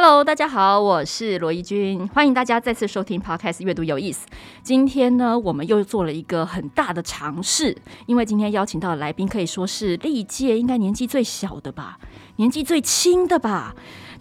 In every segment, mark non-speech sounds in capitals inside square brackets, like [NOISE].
Hello，大家好，我是罗伊君，欢迎大家再次收听 Podcast 阅读有意思。今天呢，我们又做了一个很大的尝试，因为今天邀请到的来宾可以说是历届应该年纪最小的吧，年纪最轻的吧。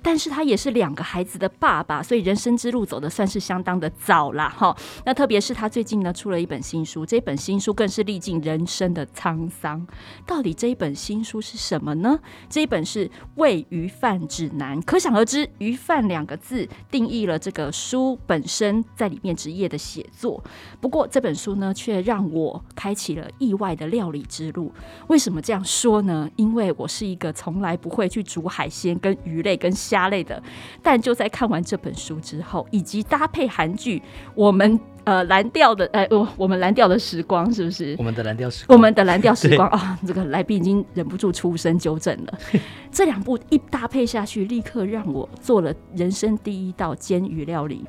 但是他也是两个孩子的爸爸，所以人生之路走得算是相当的早啦。哈。那特别是他最近呢出了一本新书，这本新书更是历尽人生的沧桑。到底这一本新书是什么呢？这一本是《喂鱼饭指南》，可想而知，鱼饭两个字定义了这个书本身在里面职业的写作。不过这本书呢，却让我开启了意外的料理之路。为什么这样说呢？因为我是一个从来不会去煮海鲜、跟鱼类、跟虾类的，但就在看完这本书之后，以及搭配韩剧，我们呃蓝调的呃我我们蓝调的时光是不是？我们的蓝调时光，我们的蓝调时光啊！这个来宾已经忍不住出声纠正了。[LAUGHS] 这两部一搭配下去，立刻让我做了人生第一道煎鱼料理。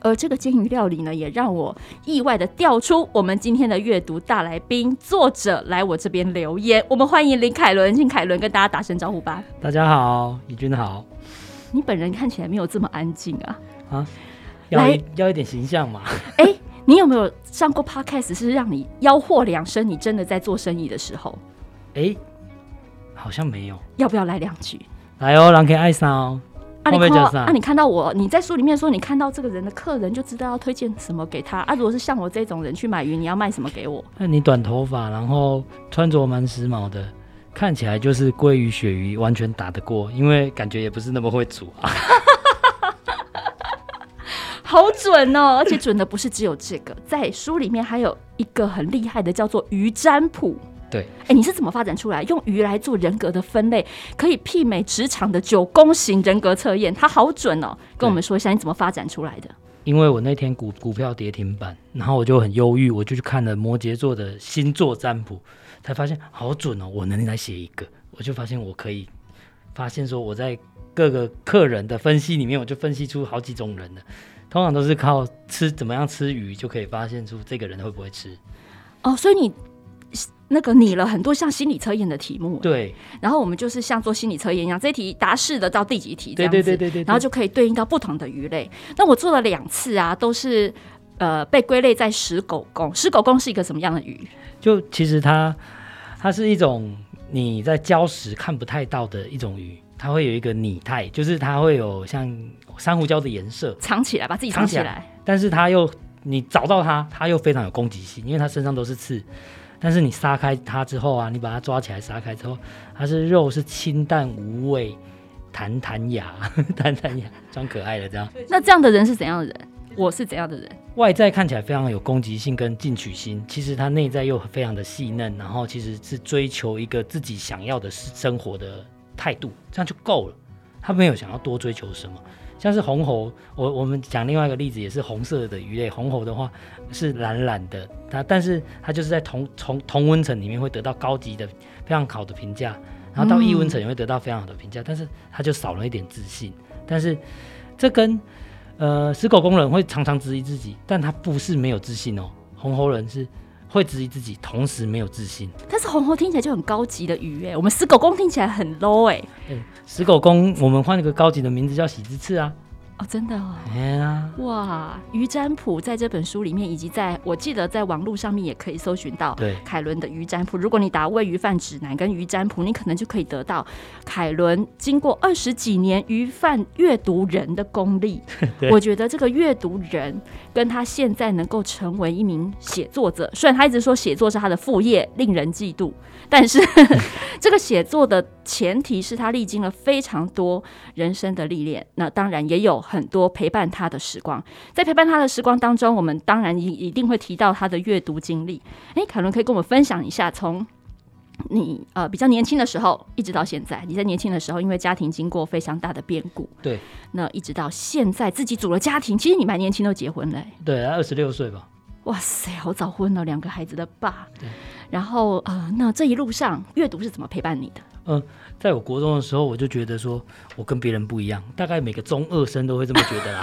而这个煎鱼料理呢，也让我意外的调出我们今天的阅读大来宾作者来我这边留言。我们欢迎林凯伦，请凯伦跟大家打声招呼吧。大家好，怡君好。你本人看起来没有这么安静啊？啊，要一要一点形象嘛。哎、欸，你有没有上过 podcast？是让你吆喝两声？你真的在做生意的时候？哎、欸，好像没有。要不要来两句？来哦，人可以爱上哦。啊，你看到啊，你看到我，你在书里面说，你看到这个人的客人就知道要推荐什么给他啊。如果是像我这种人去买鱼，你要卖什么给我？那你短头发，然后穿着蛮时髦的，看起来就是鲑鱼、鳕鱼完全打得过，因为感觉也不是那么会煮啊。[LAUGHS] 好准哦，而且准的不是只有这个，在书里面还有一个很厉害的，叫做鱼占卜。对，哎、欸，你是怎么发展出来用鱼来做人格的分类，可以媲美职场的九宫型人格测验？它好准哦！跟我们说一下你怎么发展出来的？因为我那天股股票跌停板，然后我就很忧郁，我就去看了摩羯座的星座占卜，才发现好准哦！我能来写一个，我就发现我可以发现说我在各个客人的分析里面，我就分析出好几种人了，通常都是靠吃怎么样吃鱼就可以发现出这个人会不会吃哦，所以你。那个拟了很多像心理测验的题目，对，然后我们就是像做心理测验一样，这题答是的到第几题这样子，对对对对对，然后就可以对应到不同的鱼类。那我做了两次啊，都是呃被归类在石狗公。石狗公是一个什么样的鱼？就其实它它是一种你在礁石看不太到的一种鱼，它会有一个拟态，就是它会有像珊瑚礁的颜色，藏起来，把自己藏起来，但是它又你找到它，它又非常有攻击性，因为它身上都是刺。但是你杀开它之后啊，你把它抓起来杀开之后，它是肉是清淡无味，弹弹牙，[LAUGHS] 弹弹牙，装可爱的这样。[LAUGHS] 那这样的人是怎样的人？我是怎样的人？外在看起来非常有攻击性跟进取心，其实他内在又非常的细嫩，然后其实是追求一个自己想要的生活的态度，这样就够了。他没有想要多追求什么。像是红喉，我我们讲另外一个例子，也是红色的鱼类。红喉的话是蓝蓝的，它但是它就是在同同同温层里面会得到高级的非常好的评价，然后到异温层也会得到非常好的评价，嗯，但是它就少了一点自信。但是这跟呃石狗工人会常常质疑自己，但他不是没有自信哦。红喉人是。会质疑自己，同时没有自信。但是红猴听起来就很高级的鱼哎，我们死狗公听起来很 low 哎。死狗公，我们换了个高级的名字叫喜之次啊。哦，真的哦。哎呀，哇，于占卜在这本书里面，以及在我记得在网络上面也可以搜寻到。对，楷伦的于占卜，如果你打喂鱼饭指南跟鱼占卜，你可能就可以得到凯伦经过二十几年鱼贩阅读人的功力。[LAUGHS] 我觉得这个阅读人跟他现在能够成为一名写作者，虽然他一直说写作是他的副业，令人嫉妒。但是，[LAUGHS] 这个写作的前提是他历经了非常多人生的历练，那当然也有很多陪伴他的时光。在陪伴他的时光当中，我们当然一一定会提到他的阅读经历。诶，凯伦可以跟我们分享一下，从你呃比较年轻的时候一直到现在，你在年轻的时候因为家庭经过非常大的变故，对，那一直到现在自己组了家庭，其实你蛮年轻都结婚了，对，二十六岁吧。哇塞，好早婚了，两个孩子的爸。对。然后呃，那这一路上阅读是怎么陪伴你的？嗯、呃，在我国中的时候，我就觉得说我跟别人不一样，大概每个中二生都会这么觉得 [LAUGHS] 啦。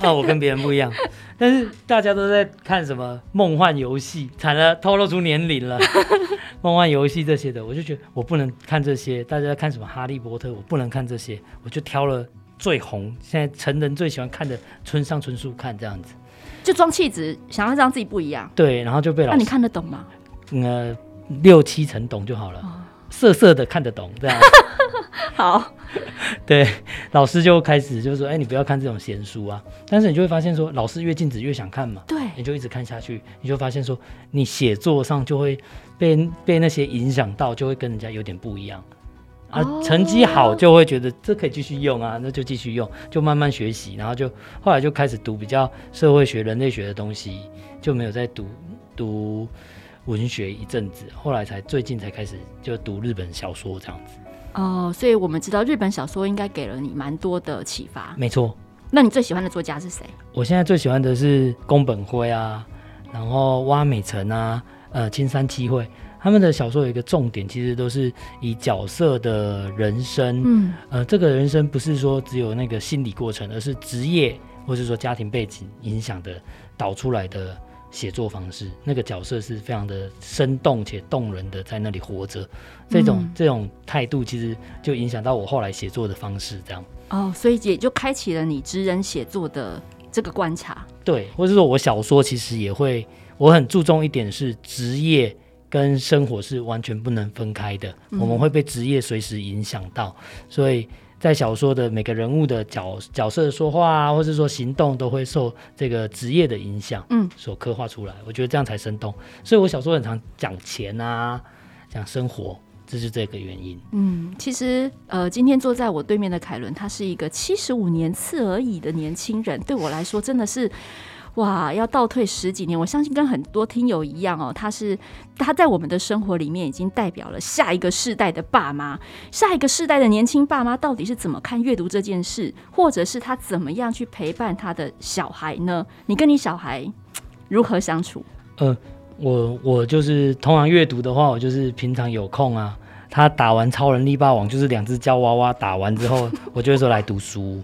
啊，我跟别人不一样，但是大家都在看什么梦幻游戏，惨了，透露出年龄了。[LAUGHS] 梦幻游戏这些的，我就觉得我不能看这些。大家在看什么哈利波特，我不能看这些，我就挑了最红，现在成人最喜欢看的村上春树看这样子，就装气质，想要让自己不一样。对，然后就被老师。那你看得懂吗？呃，六七成懂就好了，哦、色色的看得懂这样。[LAUGHS] 好，[LAUGHS] 对，老师就开始就是说，哎、欸，你不要看这种闲书啊。但是你就会发现说，老师越禁止越想看嘛。对，你就一直看下去，你就发现说，你写作上就会被被那些影响到，就会跟人家有点不一样。啊，成绩好就会觉得这可以继续用啊，那就继续用，就慢慢学习，然后就后来就开始读比较社会学、人类学的东西，就没有再读读。文学一阵子，后来才最近才开始就读日本小说这样子。哦，所以我们知道日本小说应该给了你蛮多的启发。没错。那你最喜欢的作家是谁？我现在最喜欢的是宫本辉啊，然后洼美辰啊，呃，青山七惠，他们的小说有一个重点，其实都是以角色的人生，嗯，呃，这个人生不是说只有那个心理过程，而是职业或是说家庭背景影响的导出来的。写作方式，那个角色是非常的生动且动人的，在那里活着，这种、嗯、这种态度其实就影响到我后来写作的方式，这样。哦，所以也就开启了你职人写作的这个观察。对，或者说我小说其实也会，我很注重一点是职业跟生活是完全不能分开的，嗯、我们会被职业随时影响到，所以。在小说的每个人物的角角色说话啊，或者说行动，都会受这个职业的影响，嗯，所刻画出来。我觉得这样才生动。所以我小说很常讲钱啊，讲生活，这是这个原因。嗯，其实呃，今天坐在我对面的凯伦，他是一个七十五年次而已的年轻人，对我来说真的是。哇，要倒退十几年，我相信跟很多听友一样哦，他是他在我们的生活里面已经代表了下一个世代的爸妈，下一个世代的年轻爸妈到底是怎么看阅读这件事，或者是他怎么样去陪伴他的小孩呢？你跟你小孩如何相处？呃，我我就是通常阅读的话，我就是平常有空啊，他打完超人力霸王，就是两只胶娃娃打完之后，我就会说来读书。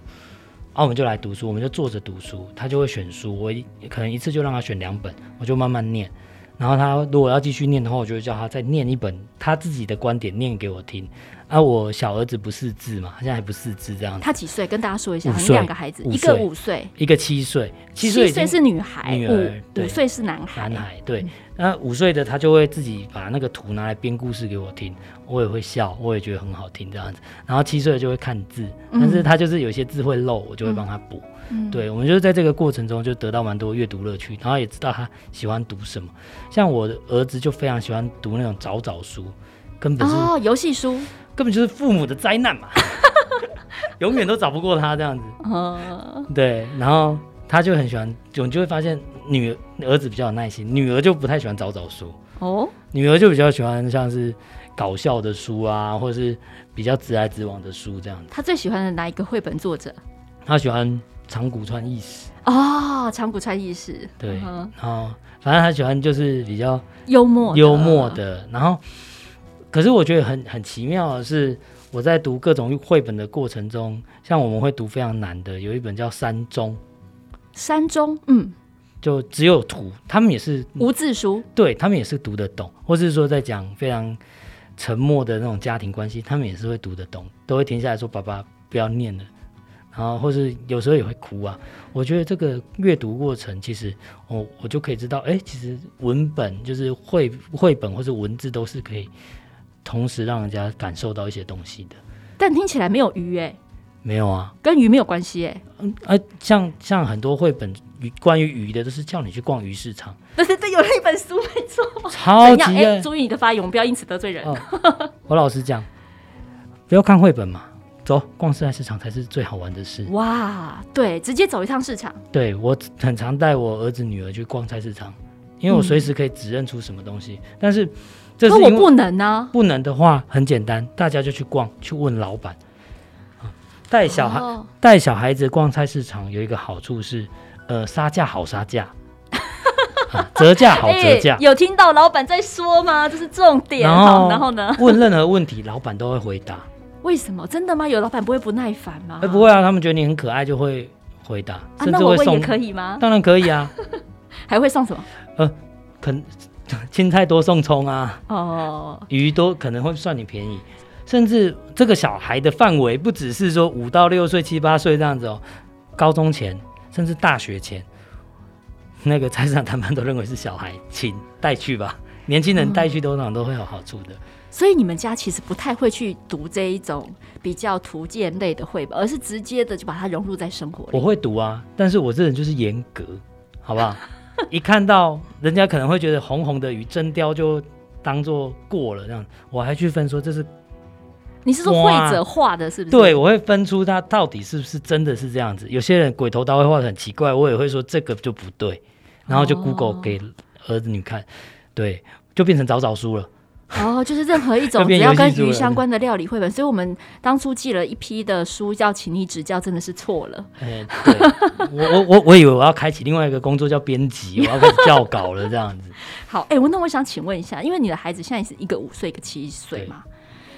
然后我们就来读书，我们就坐着读书，他就会选书。我一可能一次就让他选两本，我就慢慢念。然后他如果要继续念的话，我就会叫他再念一本他自己的观点念给我听。啊，我小儿子不识字嘛，他现在还不识字这样子。他几岁？跟大家说一下，你两个孩子，一个五岁，一个七岁。七岁是女孩，女儿，五岁是男孩。男孩对。那五岁的他就会自己把那个图拿来编故事给我听，我也会笑，我也觉得很好听这样子。然后七岁的就会看字，但是他就是有些字会漏，我就会帮他补。嗯、对，我们就是在这个过程中就得到蛮多阅读乐趣，然后也知道他喜欢读什么。像我的儿子就非常喜欢读那种找找书，根本是哦游戏书，根本就是父母的灾难嘛，[LAUGHS] 永远都找不过他这样子。哦、对，然后他就很喜欢，就你就会发现女儿子比较有耐心，女儿就不太喜欢找找书。哦，女儿就比较喜欢像是搞笑的书啊，或者是比较直来直往的书这样子。他最喜欢的哪一个绘本作者？他喜欢。长谷川义史哦，长谷川义史对，然后反正他喜欢就是比较幽默幽默的，然后可是我觉得很很奇妙的是，我在读各种绘本的过程中，像我们会读非常难的，有一本叫《山中》，山中？嗯，就只有图，他们也是无字书，对他们也是读得懂，或是说在讲非常沉默的那种家庭关系，他们也是会读得懂，都会停下来说：“爸爸不要念了。”然后，或是有时候也会哭啊。我觉得这个阅读过程，其实我我就可以知道，哎，其实文本就是绘绘本或者文字都是可以同时让人家感受到一些东西的。但听起来没有鱼哎，没有啊，跟鱼没有关系哎。嗯啊，像像很多绘本鱼关于鱼的，都是叫你去逛鱼市场。对对对，有一本书没错，超级 [LAUGHS] 哎，注意你的发言，我们不要因此得罪人。哦、我老实讲，不要看绘本嘛。走，逛菜市场才是最好玩的事。哇，对，直接走一趟市场。对，我很常带我儿子女儿去逛菜市场，因为我随时可以指认出什么东西。嗯、但是这是，可我不能呢？不能的话很简单，大家就去逛，去问老板。带小孩带、哦、小孩子逛菜市场有一个好处是，呃，杀价好杀价。啊、折价好折价、欸，[LAUGHS] 有听到老板在说吗？这是重点。然后，然后呢？[LAUGHS] 问任何问题，老板都会回答。为什么？真的吗？有老板不会不耐烦吗？哎，不会啊，他们觉得你很可爱，就会回答，甚至会送。啊、那我也可以吗？当然可以啊。[LAUGHS] 还会送什么？呃，可能 [LAUGHS] 青菜多送葱啊。哦。鱼多可能会算你便宜，甚至这个小孩的范围不只是说五到六岁、七八岁这样子哦，高中前甚至大学前。那个菜市场摊贩都认为是小孩，请带去吧。年轻人带去通常都会有好处的。嗯。所以你们家其实不太会去读这一种比较图鉴类的绘本，而是直接的就把它融入在生活里。我会读啊，但是我这人就是严格，好不好？[LAUGHS] 一看到人家可能会觉得红红的与真雕就当做过了这样，我还去分说这是。你是说绘者画的，是不是？对，我会分出他到底是不是真的是这样子。有些人鬼头刀会画的很奇怪，我也会说这个就不对。然后就 Google 给儿子女看，哦、对，就变成早早书了。哦，就是任何一种 [LAUGHS] 只要跟鱼相关的料理绘本。所以我们当初寄了一批的书，叫请你指教，真的是错了。哎，对，我我我我以为我要开启另外一个工作叫编辑，我要开始 [LAUGHS] 校稿了这样子。好，哎，我那我想请问一下，因为你的孩子现在是一个五岁，一个七岁嘛，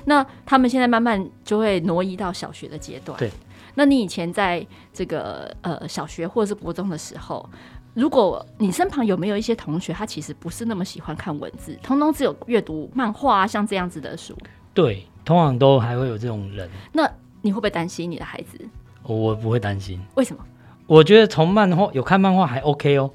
那他们现在慢慢就会挪移到小学的阶段。对，那你以前在这个呃小学或者是国中的时候？如果你身旁有没有一些同学，他其实不是那么喜欢看文字，通通只有阅读漫画啊，像这样子的书。对，通常都还会有这种人。那你会不会担心你的孩子？我不会担心。为什么？我觉得从漫画有看漫画还 OK 哦。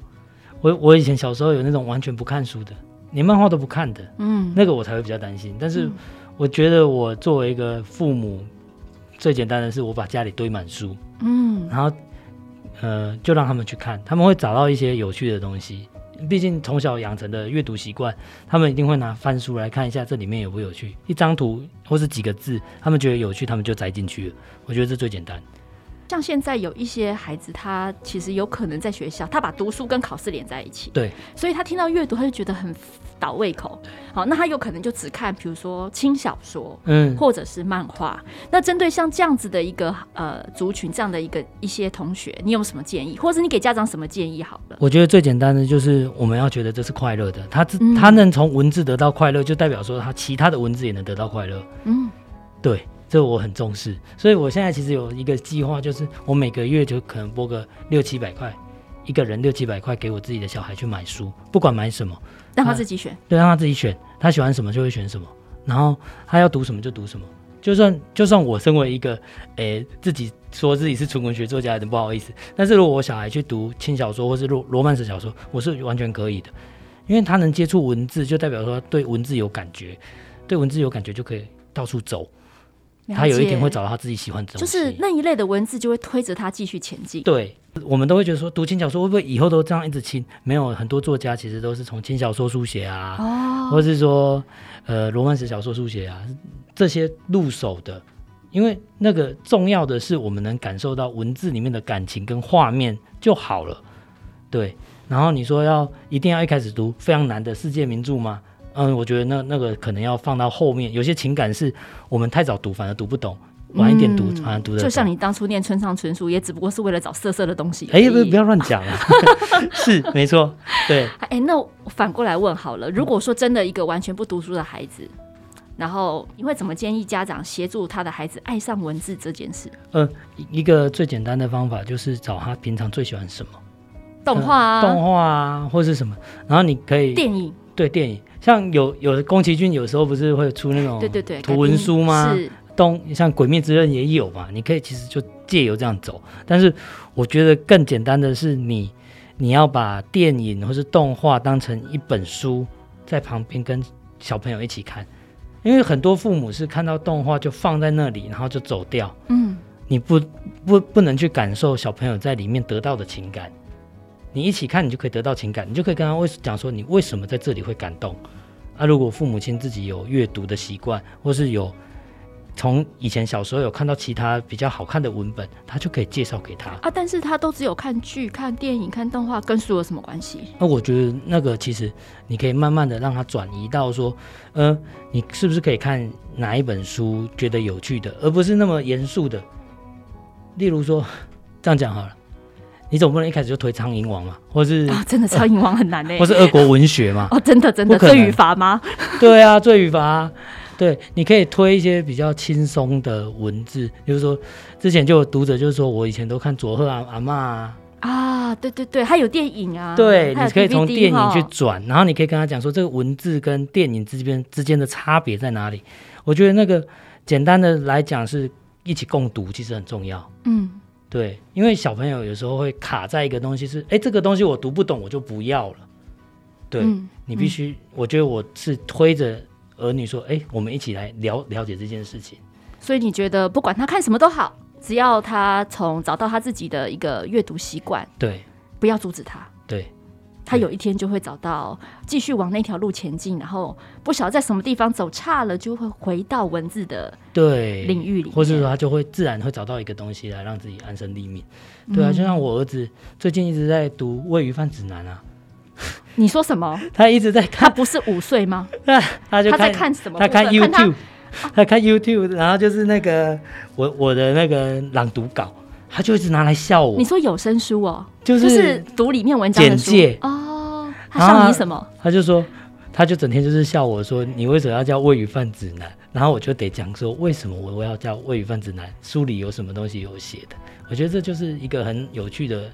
我我以前小时候有那种完全不看书的，连漫画都不看的，嗯，那个我才会比较担心。但是我觉得我作为一个父母，最简单的是我把家里堆满书，嗯，然后。呃，就让他们去看，他们会找到一些有趣的东西。毕竟从小养成的阅读习惯，他们一定会拿翻书来看一下，这里面有不有趣。一张图或是几个字，他们觉得有趣，他们就摘进去了。我觉得这最简单。像现在有一些孩子，他其实有可能在学校，他把读书跟考试连在一起。对，所以他听到阅读，他就觉得很倒胃口。好，那他有可能就只看，比如说轻小说，嗯，或者是漫画。那针对像这样子的一个呃族群，这样的一个一些同学，你有什么建议，或者你给家长什么建议？好了，我觉得最简单的就是我们要觉得这是快乐的。他他能从文字得到快乐，就代表说他其他的文字也能得到快乐。嗯，对。这我很重视，所以我现在其实有一个计划，就是我每个月就可能拨个六七百块，一个人六七百块给我自己的小孩去买书，不管买什么，让他自己选。对，让他自己选，他喜欢什么就会选什么，然后他要读什么就读什么。就算就算我身为一个，诶，自己说自己是纯文学作家，有点不好意思，但是如果我小孩去读轻小说或是罗罗曼史小说，我是完全可以的，因为他能接触文字，就代表说对文字有感觉，对文字有感觉就可以到处走。他有一天会找到他自己喜欢的东西，就是那一类的文字就会推着他继续前进。对，我们都会觉得说读轻小说会不会以后都这样一直轻？没有，很多作家其实都是从轻小说书写啊，哦，或是说呃罗曼史小说书写啊这些入手的，因为那个重要的是我们能感受到文字里面的感情跟画面就好了。对，然后你说要一定要一开始读非常难的世界名著吗？嗯，我觉得那那个可能要放到后面，有些情感是我们太早读，反而读不懂；晚一点读，反而读的。就像你当初念村上春树，也只不过是为了找色色的东西。哎，不不要乱讲啊！[LAUGHS] 是没错，对。哎，那反过来问好了，如果说真的一个完全不读书的孩子，然后你会怎么建议家长协助他的孩子爱上文字这件事？呃，一个最简单的方法就是找他平常最喜欢什么，动画啊，动画啊，或是什么，然后你可以电影，对电影。像有有的宫崎骏有时候不是会出那种对对对图文书吗？是东像《鬼灭之刃》也有嘛？你可以其实就借由这样走，但是我觉得更简单的是你你要把电影或是动画当成一本书在旁边跟小朋友一起看，因为很多父母是看到动画就放在那里，然后就走掉。嗯，你不不不能去感受小朋友在里面得到的情感。你一起看，你就可以得到情感，你就可以跟他为讲说你为什么在这里会感动。啊，如果父母亲自己有阅读的习惯，或是有从以前小时候有看到其他比较好看的文本，他就可以介绍给他啊。但是他都只有看剧、看电影、看动画，跟书有什么关系？那我觉得那个其实你可以慢慢的让他转移到说，呃，你是不是可以看哪一本书觉得有趣的，而不是那么严肃的。例如说，[LAUGHS] 这样讲好了。你总不能一开始就推苍蝇王嘛，或是、哦、真的苍蝇王很难呢，或是俄国文学嘛？哦，真的真的罪与罚吗？[LAUGHS] 对啊，罪与罚。对，你可以推一些比较轻松的文字，比如说之前就有读者就是说我以前都看佐贺阿阿嬷啊，啊，对对对，还有电影啊，对，你可以从电影去转，然后你可以跟他讲说这个文字跟电影之间之间的差别在哪里。我觉得那个简单的来讲是一起共读，其实很重要。嗯，对，因为小朋友有时候会卡在一个东西是，哎，这个东西我读不懂，我就不要了。对，嗯，你必须，嗯，我觉得我是推着。儿女说：“哎、欸，我们一起来了了解这件事情。”所以你觉得不管他看什么都好，只要他从找到他自己的一个阅读习惯，对，不要阻止他，对，他有一天就会找到继续往那条路前进，然后不晓得在什么地方走差了，就会回到文字的对领域里，或者说他就会自然会找到一个东西来让自己安身立命。对啊，就像我儿子最近一直在读《喂鱼饭指南》啊。[LAUGHS] 你说什么？[LAUGHS] 他一直在看，他不是五岁吗？[LAUGHS] 他就他在看什么？他看 YouTube，他看 YouTube，然后就是那个我我的那个朗读稿，他就一直拿来笑我。你说有声书哦，就是、就是、读里面文章的简介哦。他笑你什么？他就说，他就整天就是笑我说，你为什么要叫喂鱼饭指南？然后我就得讲说，为什么我我要叫喂鱼饭指南？书里有什么东西有写的？我觉得这就是一个很有趣的。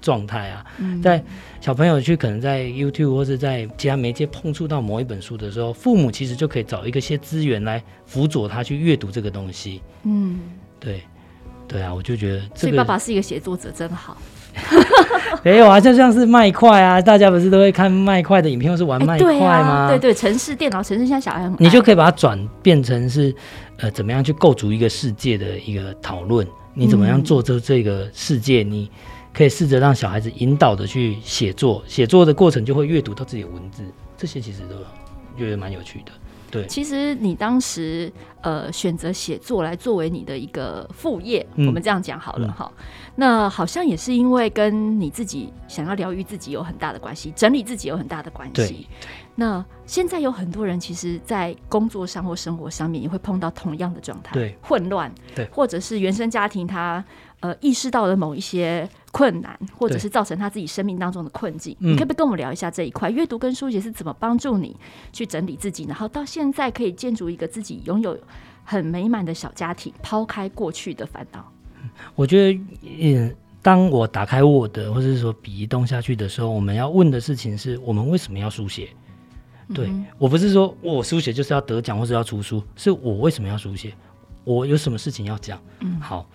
状态啊，在小朋友去可能在 YouTube 或是在其他媒介碰触到某一本书的时候，父母其实就可以找一个些资源来辅佐他去阅读这个东西。嗯，对，对啊，我就觉得、这个，所以爸爸是一个写作者真好。[LAUGHS] 没有啊，就像是麦块啊，大家不是都会看麦块的影片，或是玩麦块吗？欸对，啊、对对，程式电脑城市，现在小孩很，你就可以把它转变成是呃，怎么样去构筑一个世界的一个讨论？你怎么样做这这个世界？嗯、你。可以试着让小孩子引导的去写作，写作的过程就会阅读到自己的文字，这些其实都觉得蛮有趣的。对，其实你当时呃选择写作来作为你的一个副业，嗯、我们这样讲好了哈、嗯。那好像也是因为跟你自己想要疗愈自己有很大的关系，整理自己有很大的关系。对。那现在有很多人其实，在工作上或生活上面也会碰到同样的状态，对，混乱，对，或者是原生家庭他呃意识到了某一些。困难，或者是造成他自己生命当中的困境，你可不可以跟我们聊一下这一块？阅、嗯、读跟书写是怎么帮助你去整理自己，然后到现在可以建筑一个自己拥有很美满的小家庭，抛开过去的烦恼。我觉得，嗯，当我打开 Word 或者是说笔移动下去的时候，我们要问的事情是我们为什么要书写？对、嗯、我不是说我书写就是要得奖或者要出书，是我为什么要书写？我有什么事情要讲？嗯，好。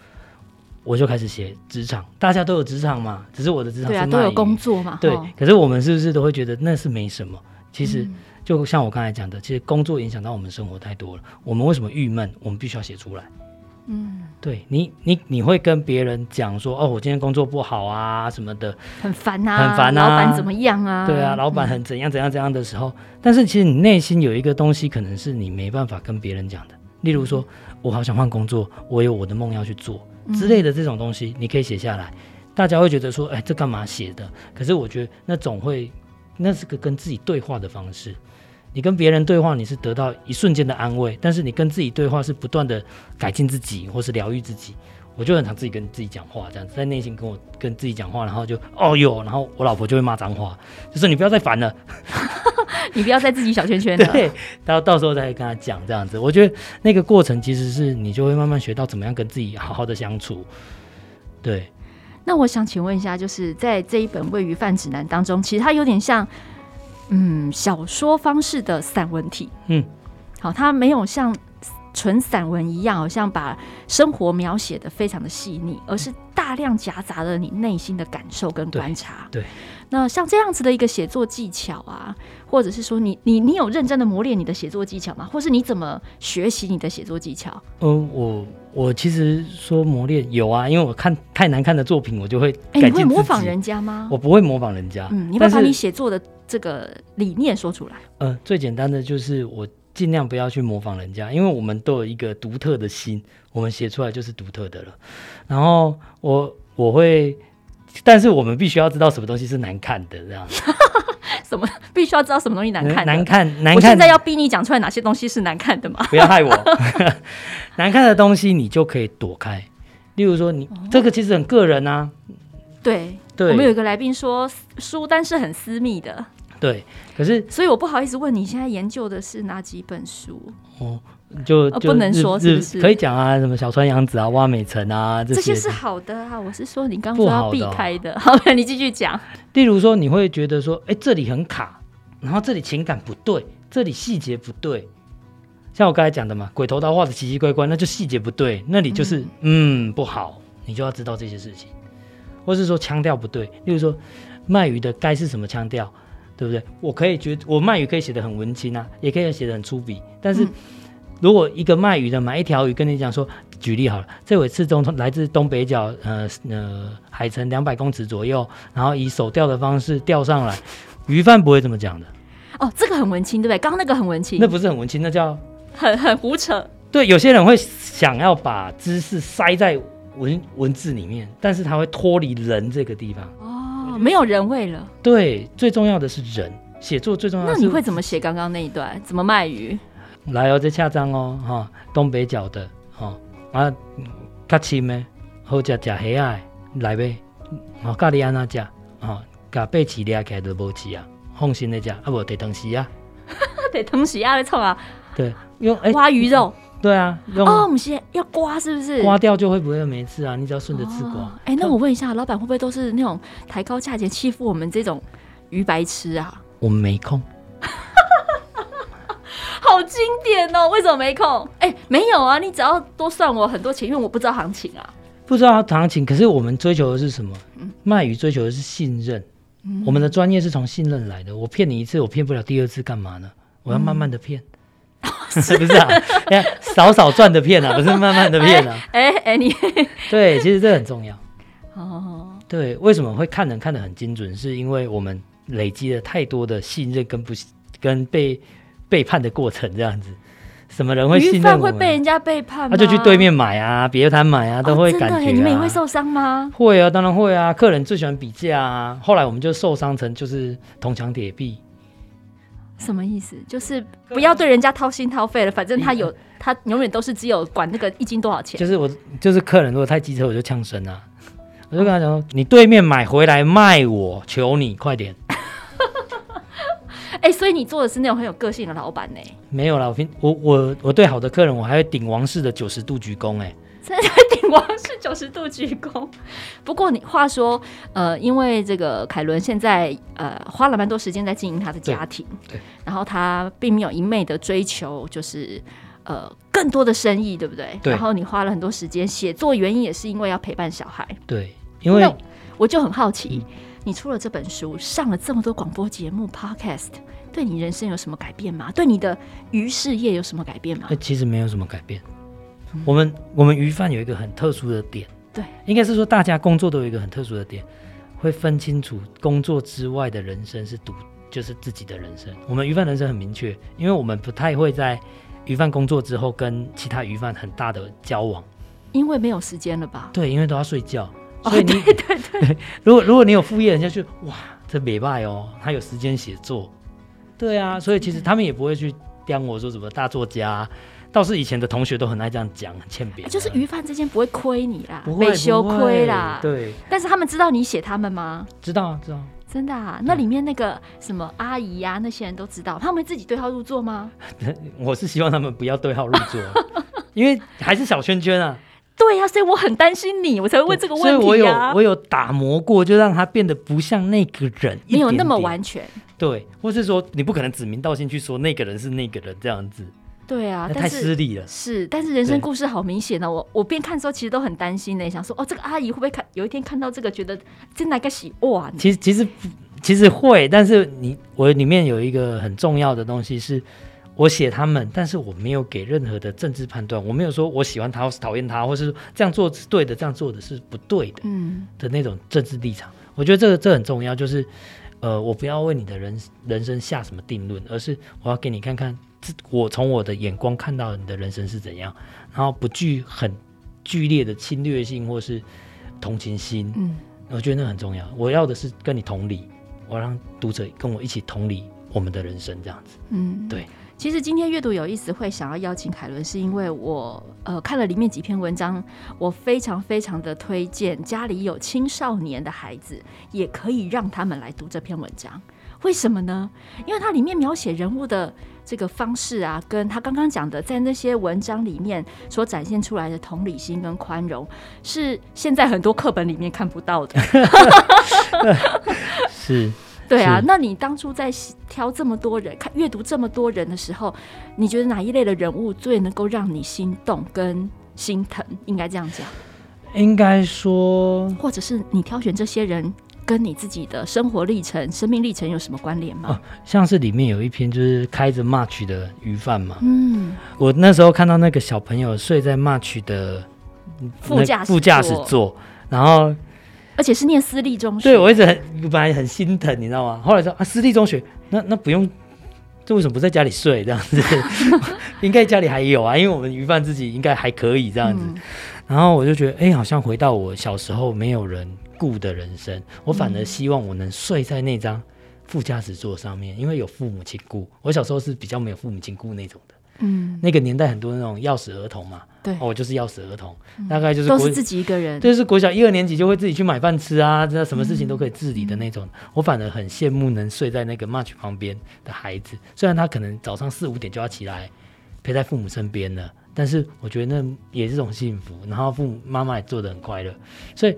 我就开始写职场，大家都有职场嘛，只是我的职场是对啊，都有工作嘛。对，可是我们是不是都会觉得那是没什么？其实就像我刚才讲的，其实工作影响到我们生活太多了。我们为什么郁闷？我们必须要写出来。嗯，对你，你你会跟别人讲说，哦，我今天工作不好啊什么的，很烦啊，很烦啊，老板怎么样啊？对啊，老板很怎样怎样怎样的时候，嗯、但是其实你内心有一个东西，可能是你没办法跟别人讲的。例如说，我好想换工作，我有我的梦要去做。之类的这种东西，你可以写下来，大家会觉得说，哎，这干嘛写的？可是我觉得那总会，那是个跟自己对话的方式。你跟别人对话，你是得到一瞬间的安慰，但是你跟自己对话是不断的改进自己，或是疗愈自己。我就很常自己跟自己讲话，这样子在内心跟我跟自己讲话，然后就哦哟，然后我老婆就会骂脏话，就说你不要再烦了，[LAUGHS] 你不要再自己小圈圈了。[LAUGHS] 对，到到时候再跟他讲这样子。我觉得那个过程其实是你就会慢慢学到怎么样跟自己好好的相处。对。那我想请问一下，就是在这一本《喂鱼饭指南》当中，其实它有点像嗯小说方式的散文体。嗯，好，它没有像。纯散文一样，好像把生活描写的非常的细腻，而是大量夹杂了你内心的感受跟观察。对，对，那像这样子的一个写作技巧啊，或者是说你你你有认真的磨练你的写作技巧吗？或是你怎么学习你的写作技巧？嗯，我我其实说磨练有啊，因为我看太难看的作品，我就会改进。欸，你会模仿人家吗？我不会模仿人家。嗯，你会把你写作的这个理念说出来。嗯，最简单的就是我。尽量不要去模仿人家，因为我们都有一个独特的心，我们写出来就是独特的了。然后我我会，但是我们必须要知道什么东西是难看的，这样。[LAUGHS] 什么？必须要知道什么东西难看？难看，难看。我现在要逼你讲出来哪些东西是难看的吗？不要害我。[LAUGHS] 难看的东西你就可以躲开。例如说你，你、哦、这个其实很个人啊。对，对，我们有一个来宾说书单是很私密的。对，可是所以我不好意思问你现在研究的是哪几本书哦，就，就不能说是不是？可以讲啊，什么小川洋子啊、挖美辰啊这些，是好的啊。我是说你刚刚说要避开的，[LAUGHS] 好，的、哦、好，你继续讲。例如说，你会觉得说，哎，这里很卡，然后这里情感不对，这里细节不对。像我刚才讲的嘛，鬼头刀画的奇奇怪怪，那就细节不对，那里就是嗯，嗯不好，你就要知道这些事情，或是说腔调不对。例如说，卖鱼的该是什么腔调？对不对？我可以觉得我卖鱼可以写的很文青啊，也可以写得很粗鄙。但是，如果一个卖鱼的买一条鱼跟你讲说，举例好了，这尾刺中来自东北角，呃呃，海沉两百公尺左右，然后以手钓的方式钓上来，鱼贩不会这么讲的。哦，这个很文青，对不对？刚刚那个很文青，那不是很文青，那叫很很胡扯。对，有些人会想要把知识塞在文文字里面，但是他会脱离人这个地方。没有人味了。对，最重要的是人。写作最重要的是。那你会怎么写刚刚那一段？怎么卖鱼？来哦，这下章哦，哈、哦，东北角的，哈、哦，啊，较深的，好食食虾仔，来呗，哦，咖喱安那食，哦，甲贝起掠起来都无吃啊，放心的食，啊无得东西啊，得东西啊，你创啊？对，用哎，刮鱼肉。对啊，用哦，我们先要刮，是不是？刮掉就会不会没事啊？你只要顺着刺刮。哎、哦，那我问一下，老板会不会都是那种抬高价钱欺负我们这种鱼白痴啊？我们没空。[LAUGHS] 好经典哦！为什么没空？哎，没有啊，你只要多算我很多钱，因为我不知道行情啊。不知道行情，可是我们追求的是什么？嗯、卖鱼追求的是信任。嗯、我们的专业是从信任来的。我骗你一次，我骗不了第二次，干嘛呢？我要慢慢的骗。[LAUGHS] 不是啊？少少赚的骗啊，[LAUGHS] 不是慢慢的骗啊。哎哎，哎，你 [LAUGHS] 对，其实这很重要。哦，对，为什么会看人看得很精准？是因为我们累积了太多的信任跟不跟被背叛的过程，这样子。什么人会信任我？会被人家背叛吗？他就去对面买啊，别摊买啊，都会感觉、啊哦。你们也会受伤吗？会啊，当然会啊。客人最喜欢比价啊。后来我们就受伤成就是铜墙铁壁。什么意思？就是不要对人家掏心掏肺了，反正他有，他永远都是只有管那个一斤多少钱。就是我，就是客人如果太机车，我就呛声啊，我就跟他讲说：“嗯、你对面买回来卖我，求你快点。[LAUGHS] ”哎、欸，所以你做的是那种很有个性的老板呢？没有啦，我我我我对好的客人，我还会顶王室的九十度鞠躬哎。真的会顶王是九十度鞠躬。不过你话说，呃，因为这个凯伦现在呃花了蛮多时间在经营他的家庭，对，对，然后他并没有一昧的追求，就是呃更多的生意，对不对？对。然后你花了很多时间写作，原因也是因为要陪伴小孩。对，因为我就很好奇，嗯，你出了这本书，上了这么多广播节目 Podcast，对你人生有什么改变吗？对你的鱼事业有什么改变吗？其实没有什么改变。我们我们鱼贩有一个很特殊的点，对，应该是说大家工作都有一个很特殊的点，会分清楚工作之外的人生是独，就是自己的人生。我们鱼贩人生很明确，因为我们不太会在鱼贩工作之后跟其他鱼贩很大的交往，因为没有时间了吧？对，因为都要睡觉，所以你、哦、对对对，如果如果你有副业，人家就哇，这美拜哦，他有时间写作，对啊，所以其实他们也不会去刁我说什么大作家。倒是以前的同学都很爱这样讲，很欠扁。就是鱼贩之间不会亏你啦，不会没羞亏啦。对。但是他们知道你写他们吗？知道啊，知道。真的啊？那里面那个什么阿姨呀、啊，那些人都知道，他们自己对号入座吗？[LAUGHS] 我是希望他们不要对号入座，[LAUGHS] 因为还是小圈圈啊。对呀、啊，所以我很担心你，我才会问这个问题、啊。所以我有我有打磨过，就让他变得不像那个人，没有那么完全。对，或是说你不可能指名道姓去说那个人是那个人这样子。对啊，太失礼了。是，但是人生故事好明显呢、喔。我我边看的时候，其实都很担心呢，想说哦，这个阿姨会不会看有一天看到这个，觉得真来个喜哇？其实其实其实会，但是你我里面有一个很重要的东西，是我写他们，但是我没有给任何的政治判断，我没有说我喜欢他或是讨厌他，或是这样做是对的，这样做的是不对的，嗯的那种政治立场。我觉得这个这很重要，就是呃，我不要为你的人人生下什么定论，而是我要给你看看。我从我的眼光看到你的人生是怎样，然后不具很剧烈的侵略性或是同情心，嗯，我觉得那很重要。我要的是跟你同理，我让读者跟我一起同理我们的人生这样子，嗯，对。其实今天阅读有意思，会想要邀请凯伦，是因为我呃看了里面几篇文章，我非常非常的推荐家里有青少年的孩子，也可以让他们来读这篇文章。为什么呢？因为它里面描写人物的这个方式啊，跟他刚刚讲的，在那些文章里面所展现出来的同理心跟宽容，是现在很多课本里面看不到的。[LAUGHS] 是。对啊，那你当初在挑这么多人看阅读这么多人的时候，你觉得哪一类的人物最能够让你心动跟心疼？应该这样讲。应该说，或者是你挑选这些人跟你自己的生活历程、生命历程有什么关联吗？哦，像是里面有一篇就是开着 March 的鱼贩嘛。嗯，我那时候看到那个小朋友睡在 March 的副驾副驾驶座，然后。而且是念私立中学，对，我一直很本来很心疼，你知道吗？后来说啊，私立中学，那那不用，这为什么不在家里睡这样子？[LAUGHS] 应该家里还有啊，因为我们鱼贩自己应该还可以这样子。嗯、然后我就觉得，哎、欸，好像回到我小时候没有人顾的人生，我反而希望我能睡在那张副驾驶座上面，因为有父母亲顾。我小时候是比较没有父母亲顾那种的。嗯，那个年代很多那种钥匙儿童嘛，对，我、哦、就是钥匙儿童，嗯、大概就是都是自己一个人，就是国小一二年级就会自己去买饭吃啊，知道什么事情都可以自理的那种。嗯、我反而很羡慕能睡在那个 March 旁边的孩子，虽然他可能早上四五点就要起来陪在父母身边了，但是我觉得那也是种幸福。然后父母妈妈也做的很快乐，所以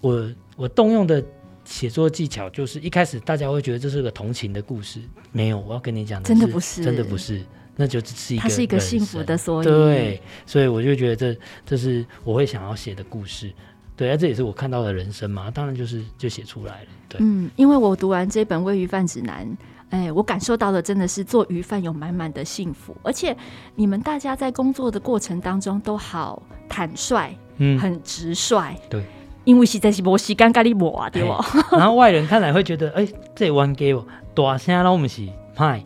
我我动用的写作技巧就是一开始大家会觉得这是个同情的故事，没有，我要跟你讲的，真的不是，真的不是。那就只是一个，它是一个幸福的缩影。对，所以我就觉得这这是我会想要写的故事。对啊，这也是我看到的人生嘛，当然就是就写出来了。对，嗯，因为我读完这本《喂鱼饭指南》，哎，我感受到的真的是做鱼贩有满满的幸福，而且你们大家在工作的过程当中都好坦率，嗯，很直率。对，因为实在是没时间跟你磨啊，对吧？然后外人看来会觉得，哎，这弯给我大声了，我们是派。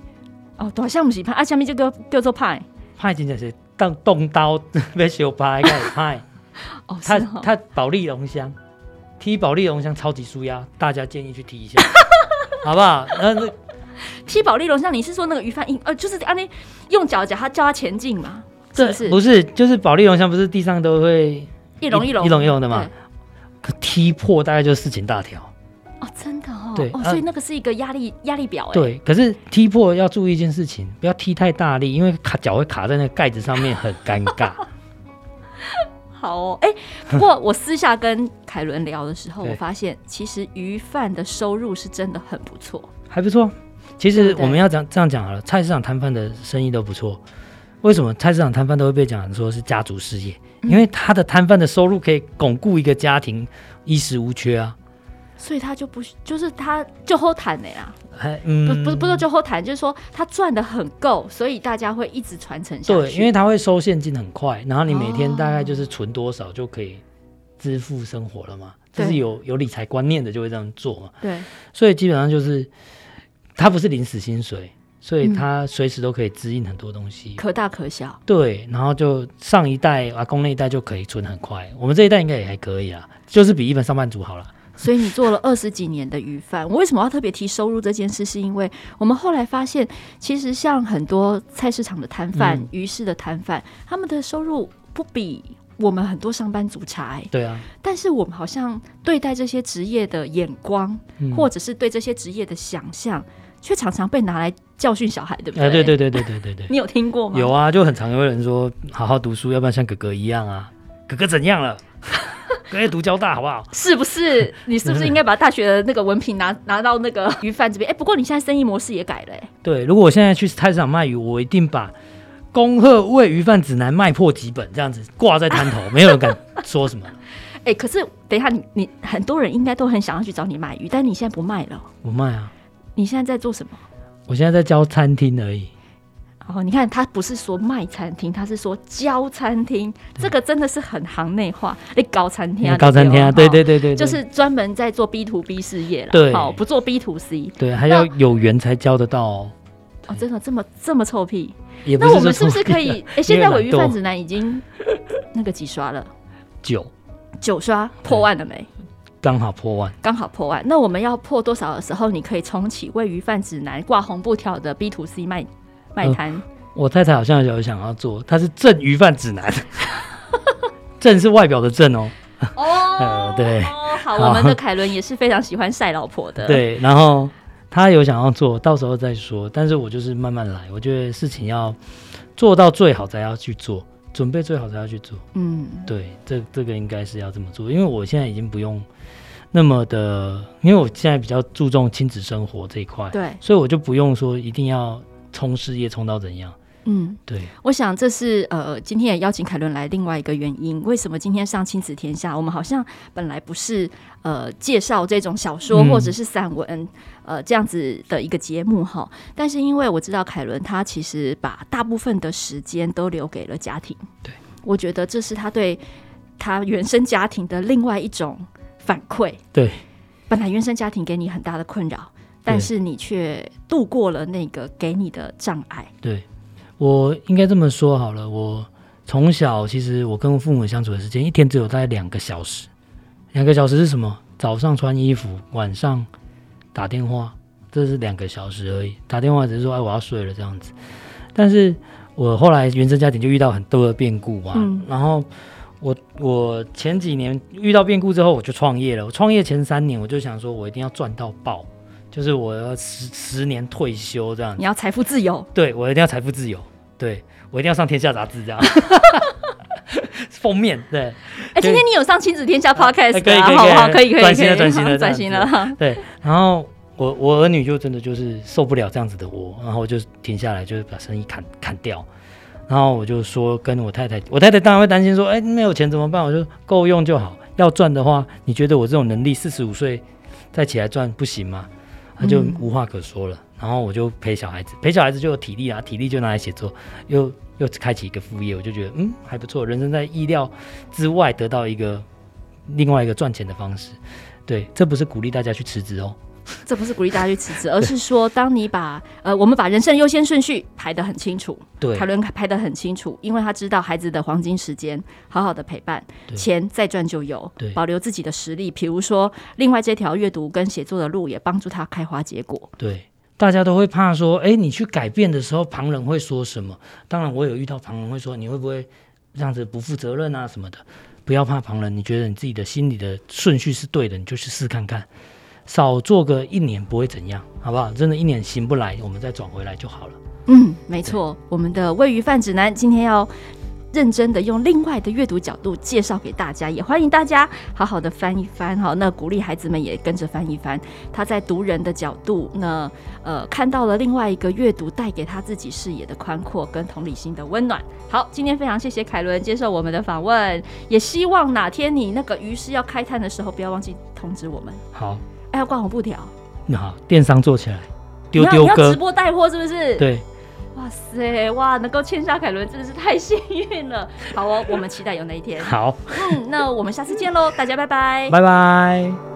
哦，大声不是歹，啊，下面这个叫做歹，歹真的是当动刀要小歹，该歹。[LAUGHS] 哦，他他保利龙箱踢保利龙箱超级舒压，大家建议去踢一下，[LAUGHS] 好不好？那那踢保利龙箱，你是说那个鱼贩，呃，就是啊，你用脚脚他叫他前进嘛？是不是？不是，就是保利龙箱，不是地上都会一笼一笼一笼一笼的嘛？可踢破大概就是事情大条。哦，真对哦，所以那个是一个压力压力表哎。对，可是踢破要注意一件事情，不要踢太大力，因为卡脚会卡在那个盖子上面，很尴尬。[LAUGHS] 好哦，哎，不过我私下跟凯伦聊的时候，[LAUGHS] 我发现其实鱼贩的收入是真的很不错，还不错。其实我们要讲这样讲好了，菜市场摊贩的生意都不错。为什么菜市场摊贩都会被讲说是家族事业？因为他的摊贩的收入可以巩固一个家庭，衣食无缺啊。所以他就不就是他就后谈的呀，嗯，不不是不是就后谈，就是说他赚的很够，所以大家会一直传承下去。对，因为他会收现金很快，然后你每天大概就是存多少就可以支付生活了嘛，就是有有理财观念的就会这样做嘛。对，所以基本上就是他不是临时薪水，所以他随时都可以支应很多东西，可大可小。对，然后就上一代阿公那一代就可以存很快，我们这一代应该也还可以啊，就是比一般上班族好了。所以你做了二十几年的鱼贩，我为什么要特别提收入这件事？是因为我们后来发现，其实像很多菜市场的摊贩、嗯、鱼市的摊贩，他们的收入不比我们很多上班族差、欸。对啊。但是我们好像对待这些职业的眼光，嗯、或者是对这些职业的想象，却常常被拿来教训小孩，对不对？对对对对对对对。你有听过吗？有啊，就很常有人说：“好好读书，要不然像哥哥一样啊。”哥哥怎样了？可以读交大好不好？是不是？你是不是应该把大学的那个文凭拿 [LAUGHS] 拿到那个鱼贩这边？哎、欸，不过你现在生意模式也改了、欸。对，如果我现在去菜市场卖鱼，我一定把《恭贺伪鱼贩指南》卖破几本，这样子挂在摊头，没有人敢说什么。[LAUGHS] 哎、欸，可是等一下，你你很多人应该都很想要去找你买鱼，但你现在不卖了。不卖啊。你现在在做什么？我现在在教餐厅而已。哦，你看他不是说卖餐厅，他是说教餐厅，对这个真的是很行内化。哎，搞餐厅啊，搞餐厅啊，对对对对，就是专门在做 B to B 事业了，对，好不做 B to C，对，还要有缘才教得到哦。哦，真的这么这么臭屁？那我们是不是可以？哎，现在我鱼贩指南已经那个几刷了？九九刷破万了没？刚好破万，刚好破万。那我们要破多少的时候，你可以重启伪鱼贩指南挂红布条的 B to C 卖？卖摊、呃。我太太好像有想要做，她是正鱼贩指南，[LAUGHS] 正是外表的正哦。哦、呃，对，哦，好，我们的凯伦也是非常喜欢晒老婆的。对，然后他有想要做到时候再说，但是我就是慢慢来，我觉得事情要做到最好才要去做，准备最好才要去做。嗯，对，这这个应该是要这么做，因为我现在已经不用那么的，因为我现在比较注重亲子生活这一块，对，所以我就不用说一定要冲事业冲到怎样。嗯，对，我想这是呃，今天也邀请凯伦来另外一个原因。为什么今天上亲子天下？我们好像本来不是呃介绍这种小说或者是散文、嗯、呃这样子的一个节目哈。但是因为我知道凯伦他其实把大部分的时间都留给了家庭，对，我觉得这是他对他原生家庭的另外一种反馈。对，本来原生家庭给你很大的困扰，但是你却度过了那个给你的障碍。对。我应该这么说好了，我从小其实我跟我父母相处的时间一天只有大概两个小时，两个小时是什么？早上穿衣服，晚上打电话，这是两个小时而已。打电话只是说哎我要睡了这样子。但是我后来原生家庭就遇到很多的变故嘛，嗯、然后我我前几年遇到变故之后我就创业了。我创业前三年我就想说我一定要赚到爆。就是我要十十年退休这样，你要财富自由，对，我一定要财富自由，对，我一定要上天下杂志这样，[LAUGHS] 封面对。哎、欸，今天你有上亲子天下 podcast，、啊、可以可以可以可以转型了转型了转型了，对。然后我我儿女就真的就是受不了这样子的我，然后我就停下来，就是把生意砍砍掉。然后我就说跟我太太，我太太当然会担心说，哎、欸，没有钱怎么办？我就够用就好。要赚的话，你觉得我这种能力四十五岁再起来赚不行吗？他就无话可说了，嗯、然后我就陪小孩子，陪小孩子就有体力啊，体力就拿来写作，又又开启一个副业，我就觉得嗯还不错，人生在意料之外得到一个另外一个赚钱的方式，对，这不是鼓励大家去辞职哦。这不是鼓励大家去辞职，而是说，当你把呃，我们把人生优先顺序排得很清楚，对，凯伦排得很清楚，因为他知道孩子的黄金时间，好好的陪伴，钱再赚就有，对，保留自己的实力，比如说，另外这条阅读跟写作的路也帮助他开花结果。对，大家都会怕说，哎，你去改变的时候，旁人会说什么？当然，我有遇到旁人会说，你会不会这样子不负责任啊什么的？不要怕旁人，你觉得你自己的心里的顺序是对的，你就去试看看。少做个一年不会怎样，好不好？真的，一年行不来，我们再转回来就好了。嗯，没错。我们的喂鱼饭指南今天要认真的用另外的阅读角度介绍给大家，也欢迎大家好好的翻一翻哈。那鼓励孩子们也跟着翻一翻。他在读人的角度，那呃看到了另外一个阅读带给他自己视野的宽阔跟同理心的温暖。好，今天非常谢谢凯伦接受我们的访问，也希望哪天你那个鱼是要开摊的时候，不要忘记通知我们。好。还要挂红布条，那好，电商做起来，丢丢哥，直播带货是不是？对，哇塞，哇，能够签下凯伦真的是太幸运了。好哦，我们期待有那一天。好，嗯，那我们下次见喽，大家拜拜，拜拜。